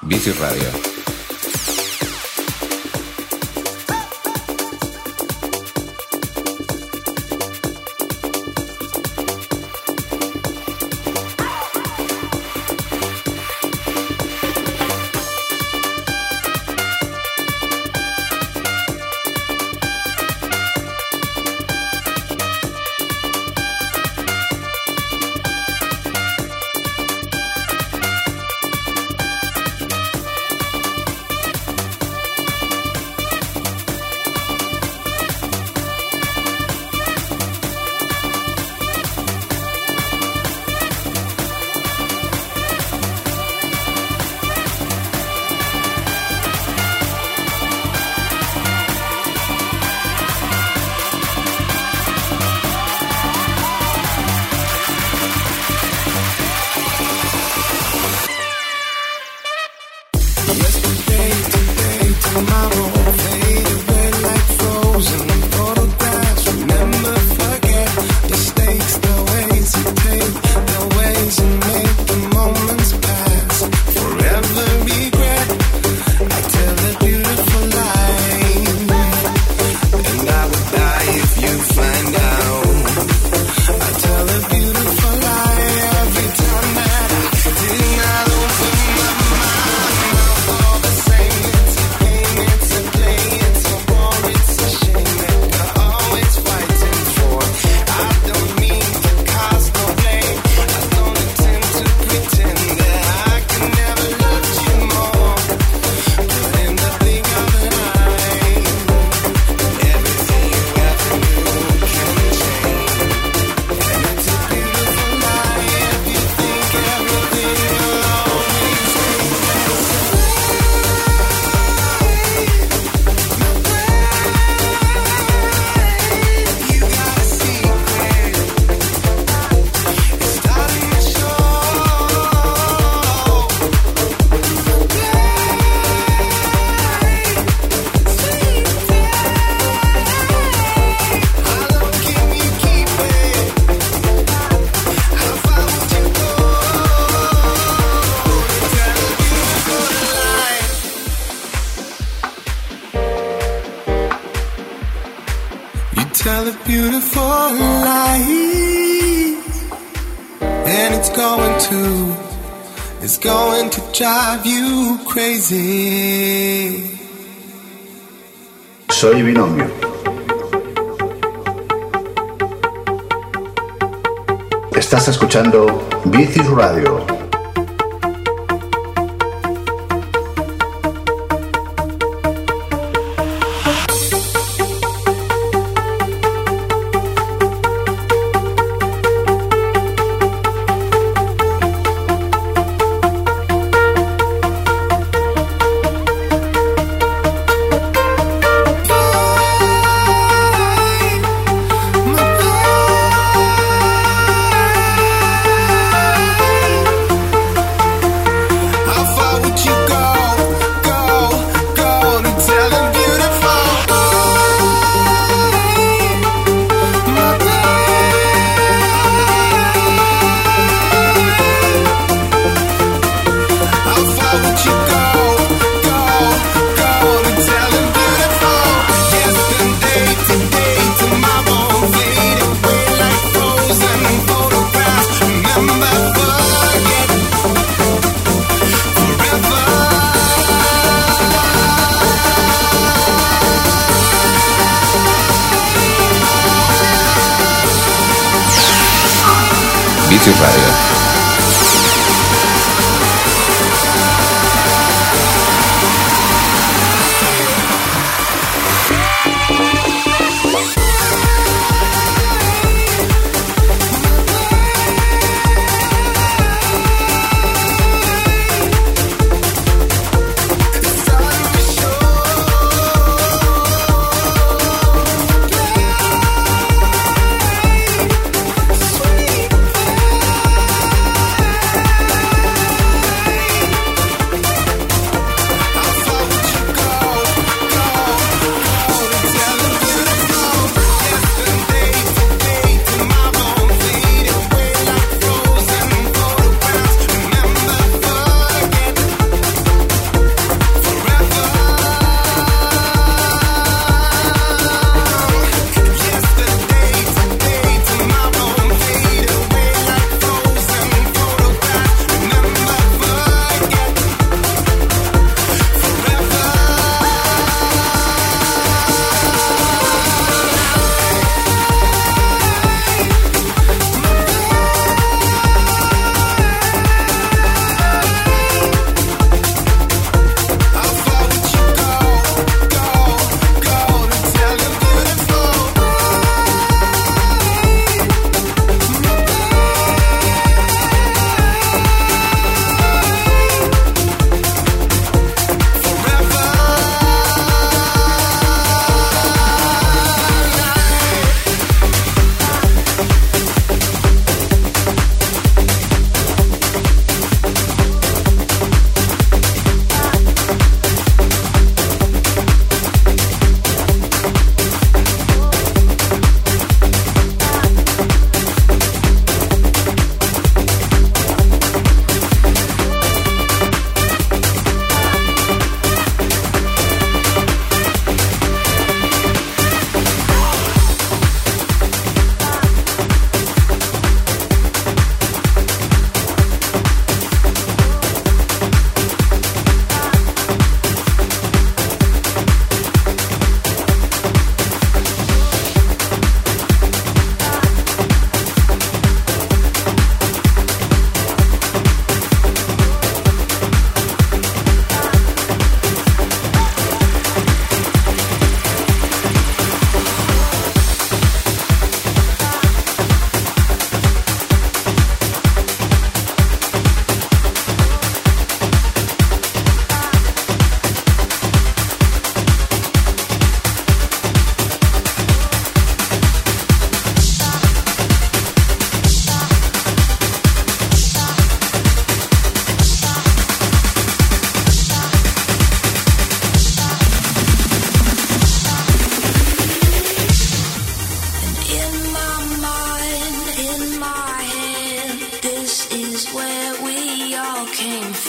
Bici Radio. Soy binomio. Estás escuchando Bicis Radio. everybody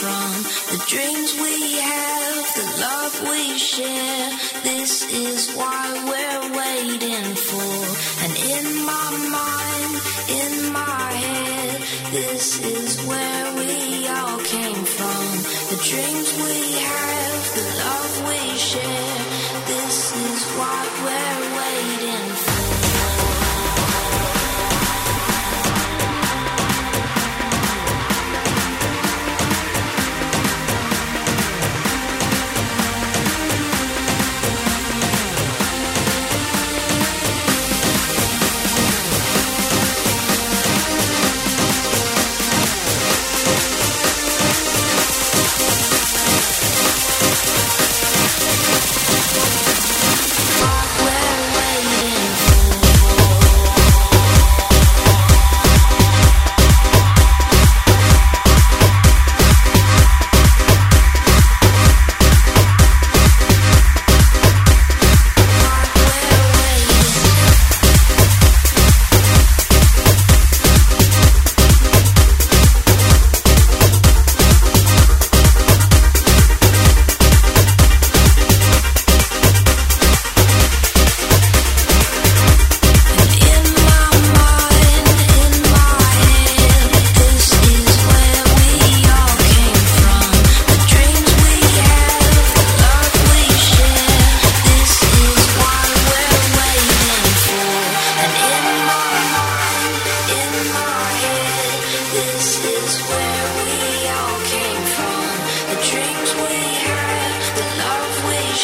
from the dreams we have, the love we share. This is why we're.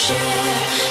share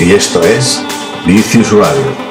y esto es Vicious Radio.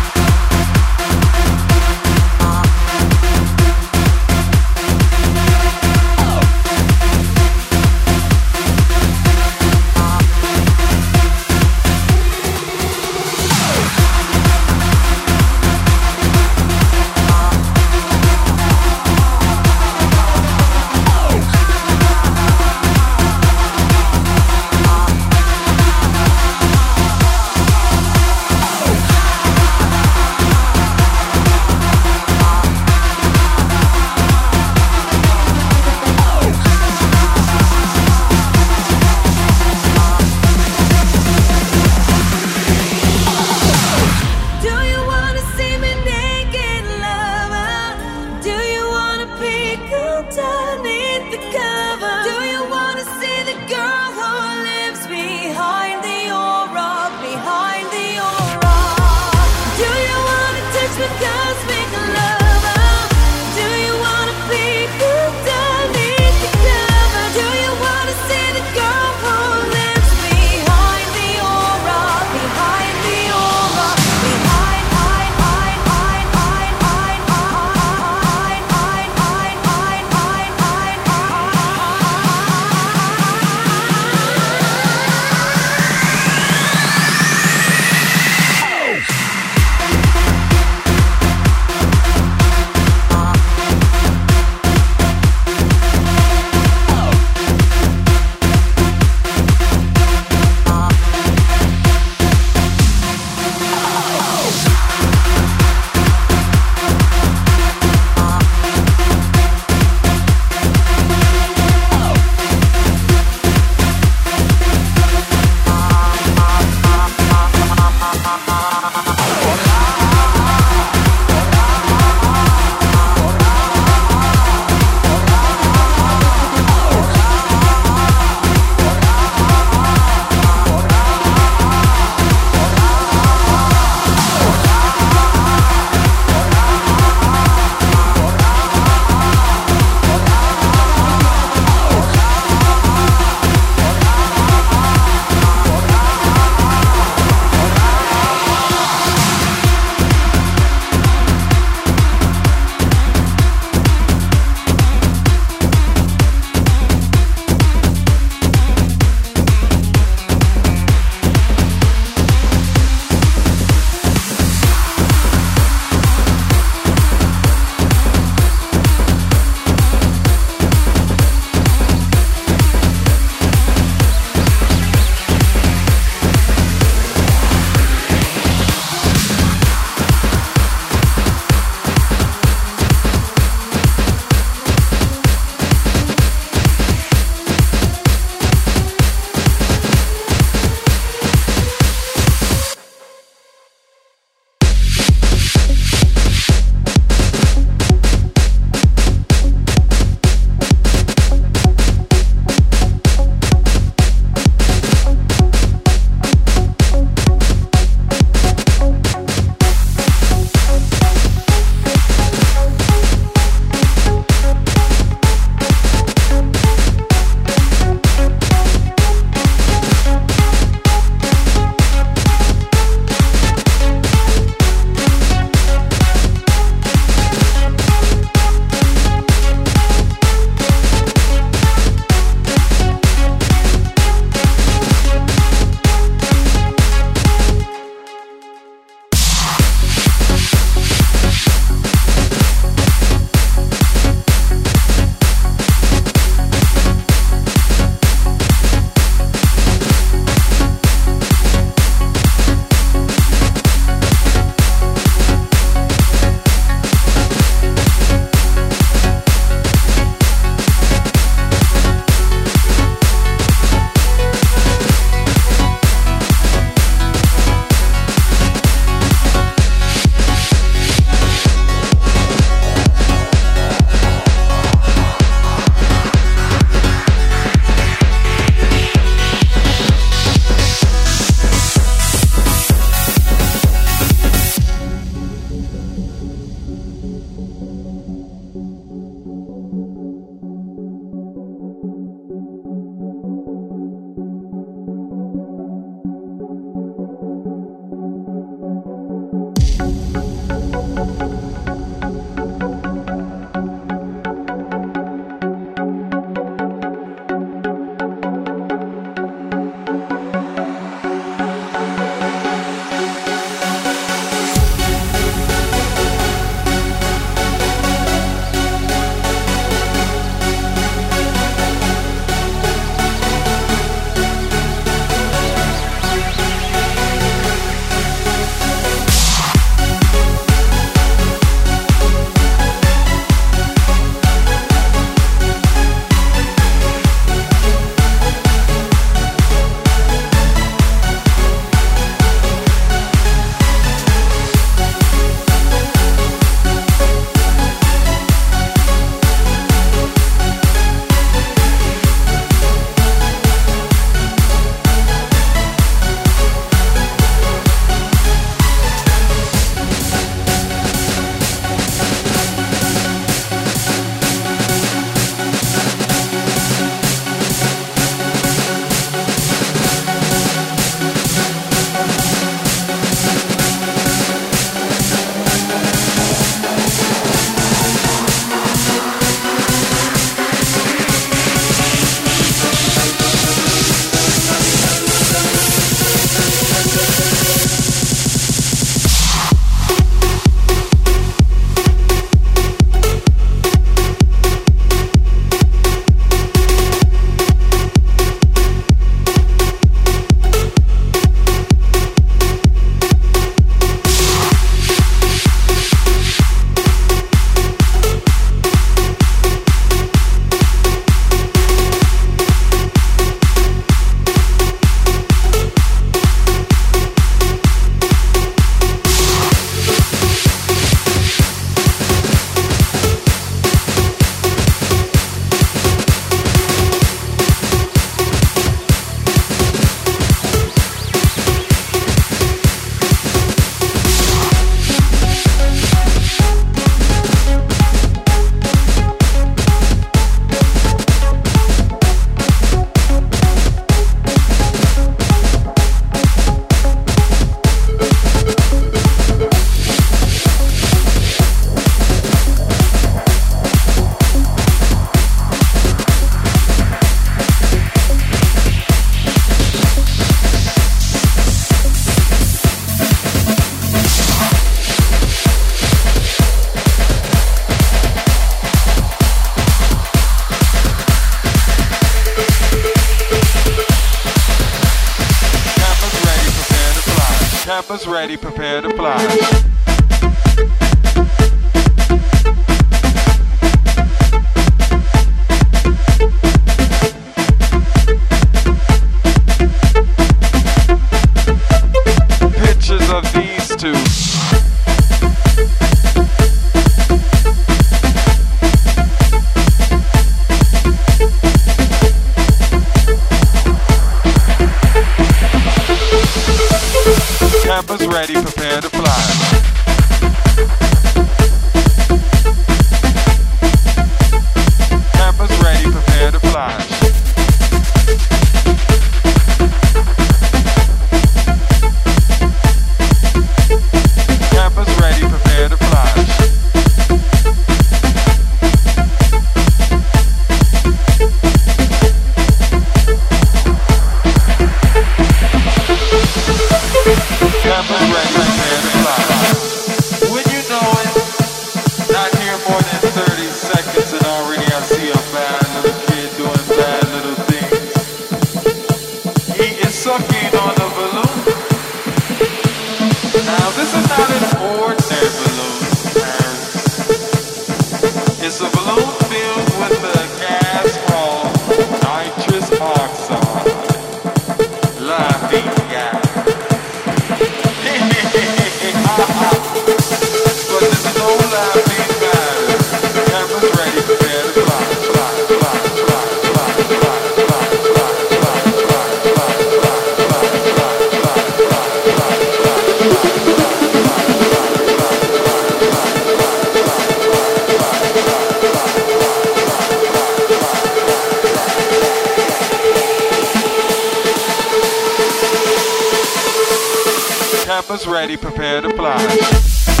Ready, prepare to fly.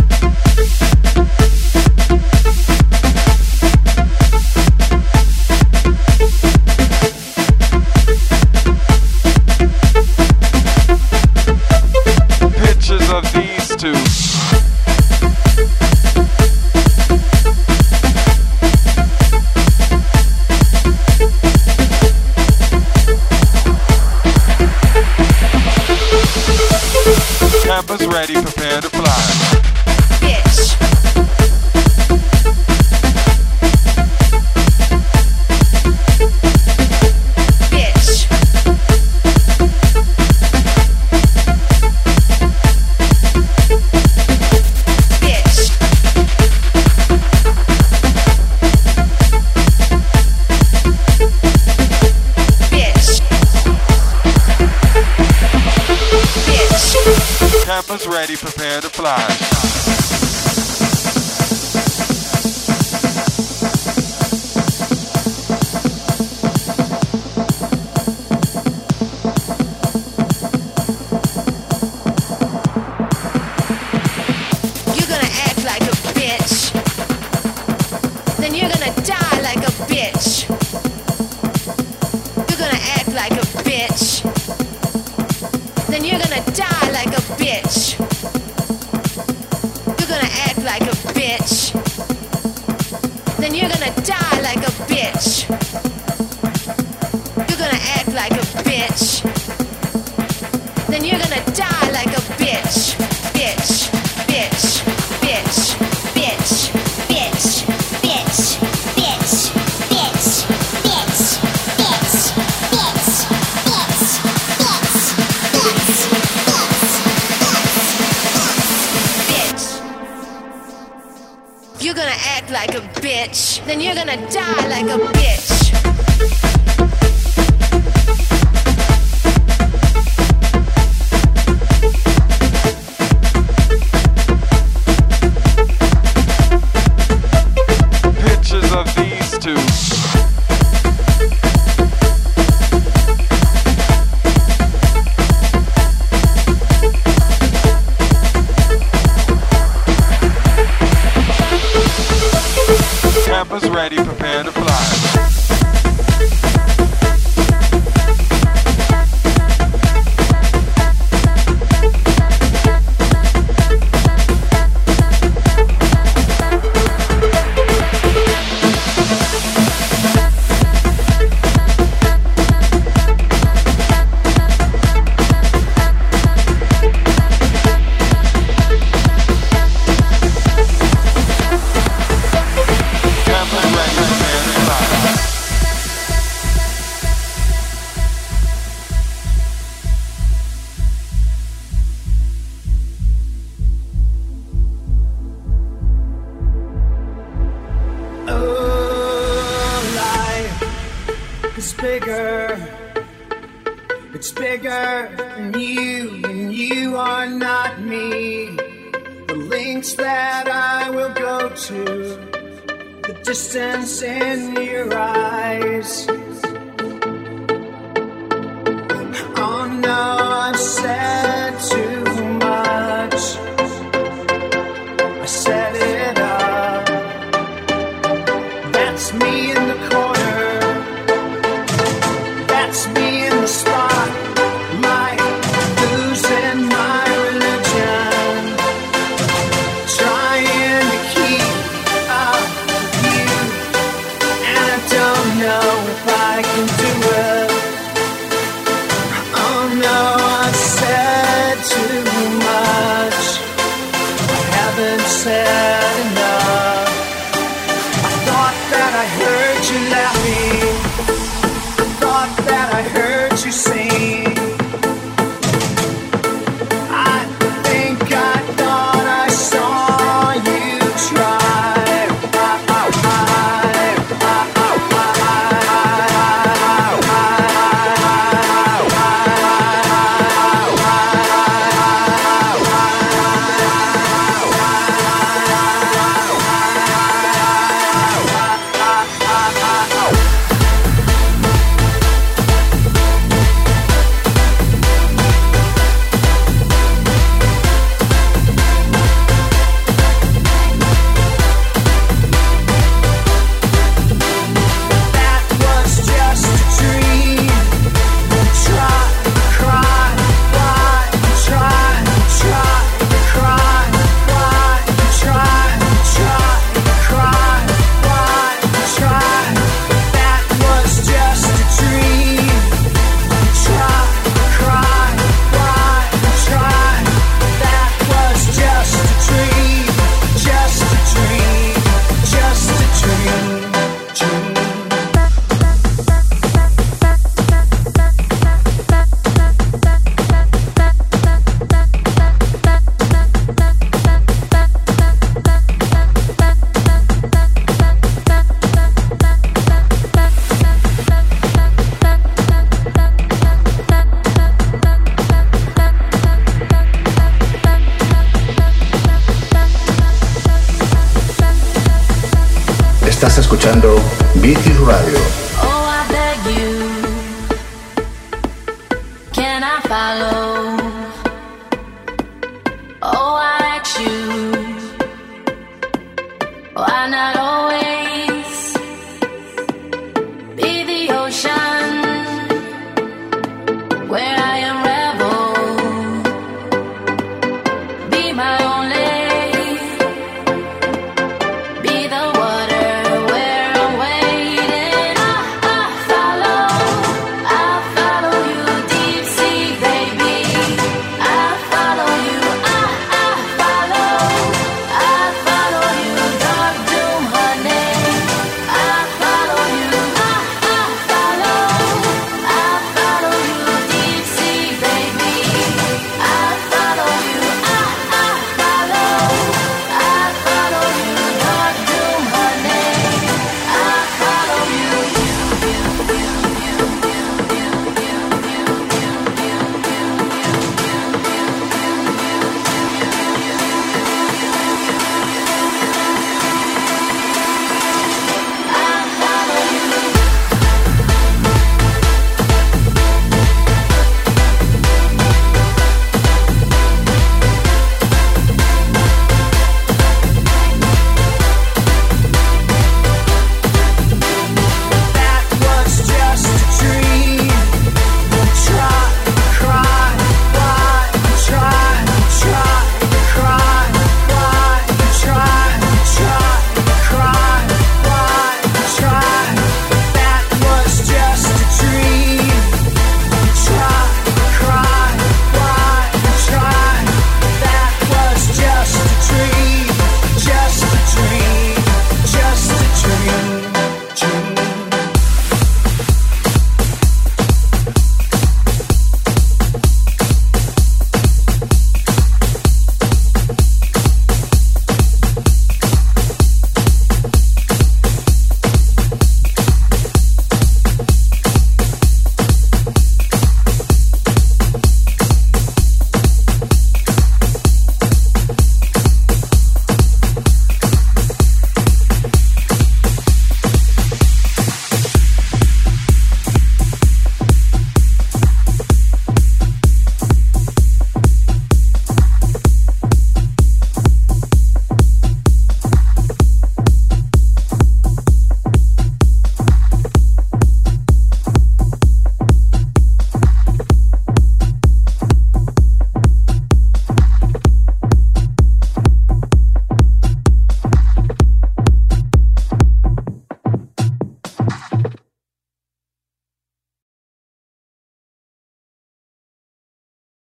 then you're gonna die like a bitch.